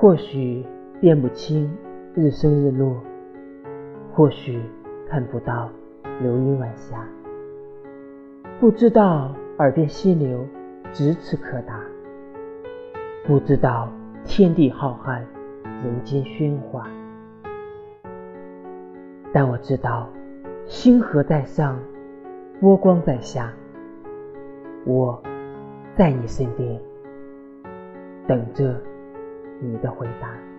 或许辨不清日升日落，或许看不到流云晚霞，不知道耳边溪流咫尺可达，不知道天地浩瀚，人间喧哗。但我知道，星河在上，波光在下，我在你身边，等着你的回答。